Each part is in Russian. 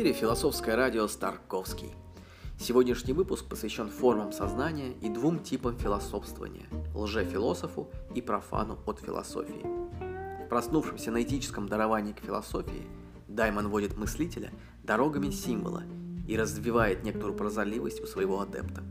эфире философское радио «Старковский». Сегодняшний выпуск посвящен формам сознания и двум типам философствования – лжефилософу и профану от философии. В проснувшемся на этическом даровании к философии Даймон водит мыслителя дорогами символа и развивает некоторую прозорливость у своего адепта.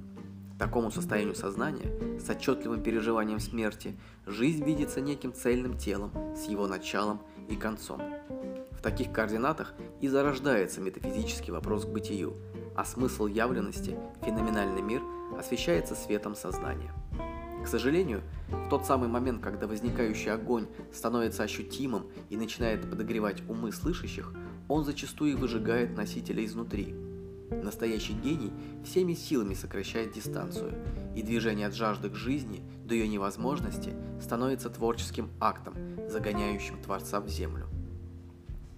Такому состоянию сознания, с отчетливым переживанием смерти, жизнь видится неким цельным телом с его началом и концом – в таких координатах и зарождается метафизический вопрос к бытию, а смысл явленности, феноменальный мир, освещается светом сознания. К сожалению, в тот самый момент, когда возникающий огонь становится ощутимым и начинает подогревать умы слышащих, он зачастую выжигает носителя изнутри. Настоящий гений всеми силами сокращает дистанцию, и движение от жажды к жизни до ее невозможности становится творческим актом, загоняющим Творца в землю.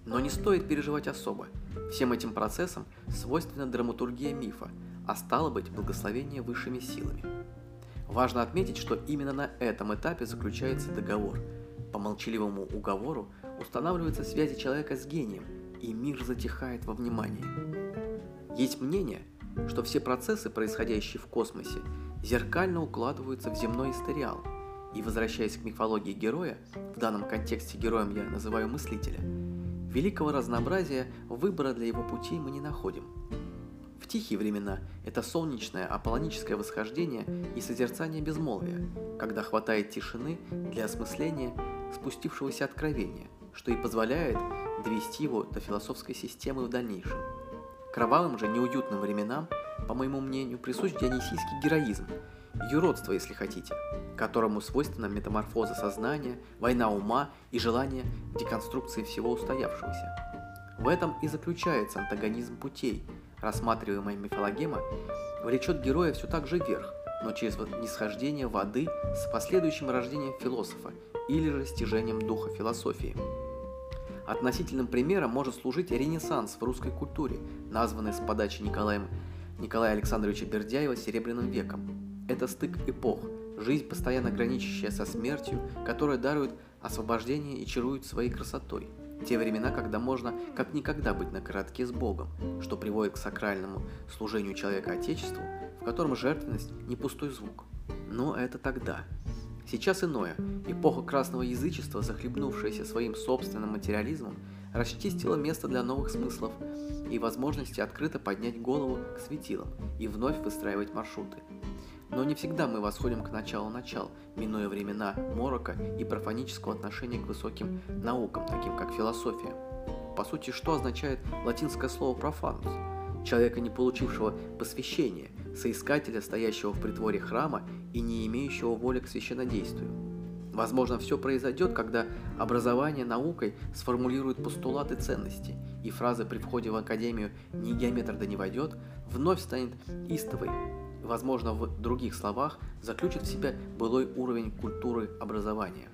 Но не стоит переживать особо. Всем этим процессам свойственна драматургия мифа, а стало быть благословение высшими силами. Важно отметить, что именно на этом этапе заключается договор. По молчаливому уговору устанавливаются связи человека с гением, и мир затихает во внимании. Есть мнение, что все процессы, происходящие в космосе, зеркально укладываются в земной историал. И возвращаясь к мифологии героя, в данном контексте героем я называю мыслителя – Великого разнообразия выбора для его путей мы не находим. В тихие времена это солнечное аполлоническое восхождение и созерцание безмолвия, когда хватает тишины для осмысления спустившегося откровения, что и позволяет довести его до философской системы в дальнейшем. Кровавым же неуютным временам, по моему мнению, присущ дионисийский героизм, юродство, если хотите, которому свойственна метаморфоза сознания, война ума и желание деконструкции всего устоявшегося. В этом и заключается антагонизм путей. Рассматриваемая мифологема влечет героя все так же вверх, но через нисхождение воды с последующим рождением философа или же стяжением духа философии. Относительным примером может служить Ренессанс в русской культуре, названный с подачи Николаем Николая Александровича Бердяева «Серебряным веком», это стык эпох, жизнь, постоянно граничащая со смертью, которая дарует освобождение и чарует своей красотой. Те времена, когда можно как никогда быть на коротке с Богом, что приводит к сакральному служению человека Отечеству, в котором жертвенность не пустой звук. Но это тогда. Сейчас иное. Эпоха красного язычества, захлебнувшаяся своим собственным материализмом, расчистила место для новых смыслов и возможности открыто поднять голову к светилам и вновь выстраивать маршруты. Но не всегда мы восходим к началу начал, минуя времена морока и профанического отношения к высоким наукам, таким как философия. По сути, что означает латинское слово «профанус»? Человека, не получившего посвящения, соискателя, стоящего в притворе храма и не имеющего воли к священнодействию. Возможно, все произойдет, когда образование наукой сформулирует постулаты ценности, и фраза при входе в академию «ни геометр да не войдет» вновь станет истовой, возможно, в других словах, заключит в себя былой уровень культуры образования.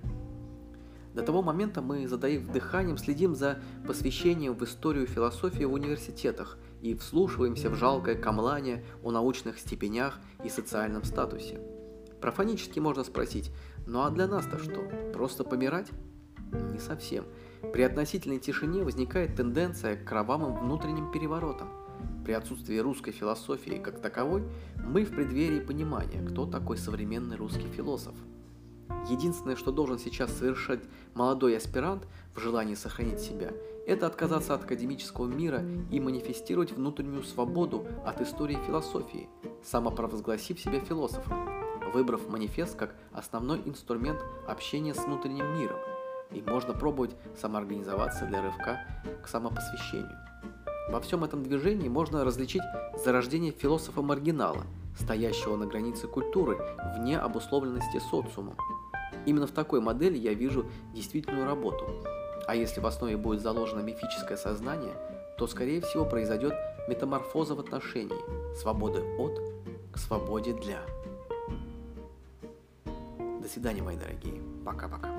До того момента мы, задаив дыханием, следим за посвящением в историю философии в университетах и вслушиваемся в жалкое камлание о научных степенях и социальном статусе. Профанически можно спросить, ну а для нас-то что, просто помирать? Не совсем. При относительной тишине возникает тенденция к кровавым внутренним переворотам – при отсутствии русской философии как таковой, мы в преддверии понимания, кто такой современный русский философ. Единственное, что должен сейчас совершать молодой аспирант в желании сохранить себя, это отказаться от академического мира и манифестировать внутреннюю свободу от истории философии, самопровозгласив себя философом, выбрав манифест как основной инструмент общения с внутренним миром, и можно пробовать самоорганизоваться для рывка к самопосвящению. Во всем этом движении можно различить зарождение философа-маргинала, стоящего на границе культуры, вне обусловленности социумом. Именно в такой модели я вижу действительную работу. А если в основе будет заложено мифическое сознание, то, скорее всего, произойдет метаморфоза в отношении свободы от к свободе для. До свидания, мои дорогие. Пока-пока.